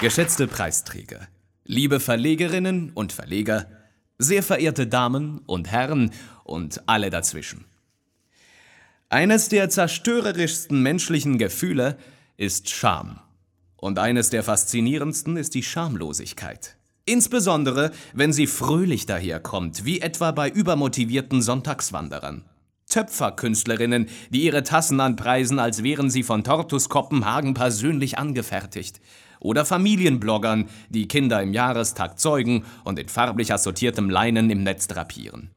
Geschätzte Preisträger, liebe Verlegerinnen und Verleger, sehr verehrte Damen und Herren und alle dazwischen. Eines der zerstörerischsten menschlichen Gefühle ist Scham. Und eines der faszinierendsten ist die Schamlosigkeit. Insbesondere, wenn sie fröhlich daherkommt, wie etwa bei übermotivierten Sonntagswanderern. Töpferkünstlerinnen, die ihre Tassen anpreisen, als wären sie von Tortus Kopenhagen persönlich angefertigt. Oder Familienbloggern, die Kinder im Jahrestag zeugen und in farblich assortiertem Leinen im Netz drapieren.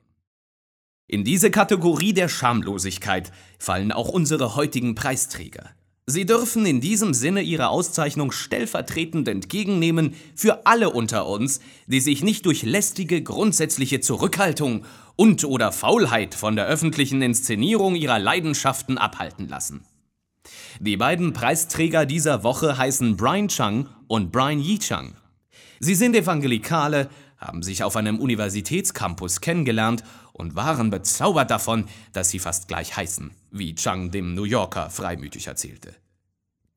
In diese Kategorie der Schamlosigkeit fallen auch unsere heutigen Preisträger. Sie dürfen in diesem Sinne ihre Auszeichnung stellvertretend entgegennehmen für alle unter uns, die sich nicht durch lästige grundsätzliche Zurückhaltung und oder Faulheit von der öffentlichen Inszenierung ihrer Leidenschaften abhalten lassen. Die beiden Preisträger dieser Woche heißen Brian Chung und Brian Yi Chung. Sie sind Evangelikale, haben sich auf einem Universitätscampus kennengelernt und waren bezaubert davon, dass sie fast gleich heißen, wie Chang dem New Yorker freimütig erzählte.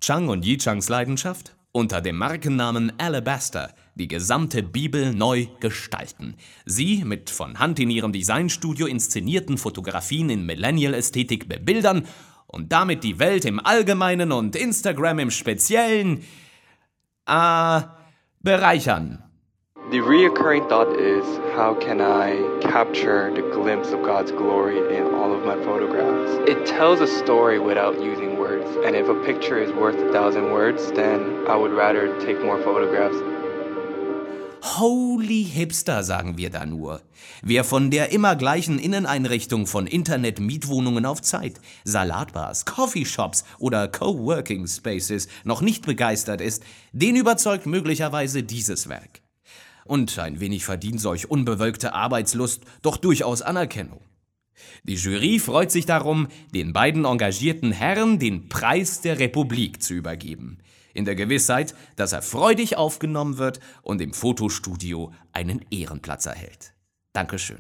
Chang und Yi Changs Leidenschaft? Unter dem Markennamen Alabaster die gesamte Bibel neu gestalten. Sie mit von Hand in ihrem Designstudio inszenierten Fotografien in Millennial-Ästhetik bebildern und damit die Welt im Allgemeinen und Instagram im Speziellen äh, bereichern. The reoccurring thought is how can I capture the glimpse of God's glory in all of my photographs? It tells a story without using words, and if a picture is worth a thousand words, then I would rather take more photographs. Holy Hipster, sagen wir da nur. Wer von der immer gleichen Inneneinrichtung von Internet-Mietwohnungen auf Zeit, Salatbars, Coffeeshops oder Coworking Spaces noch nicht begeistert ist, den überzeugt möglicherweise dieses Werk. Und ein wenig verdient solch unbewölkte Arbeitslust doch durchaus Anerkennung. Die Jury freut sich darum, den beiden engagierten Herren den Preis der Republik zu übergeben, in der Gewissheit, dass er freudig aufgenommen wird und im Fotostudio einen Ehrenplatz erhält. Dankeschön.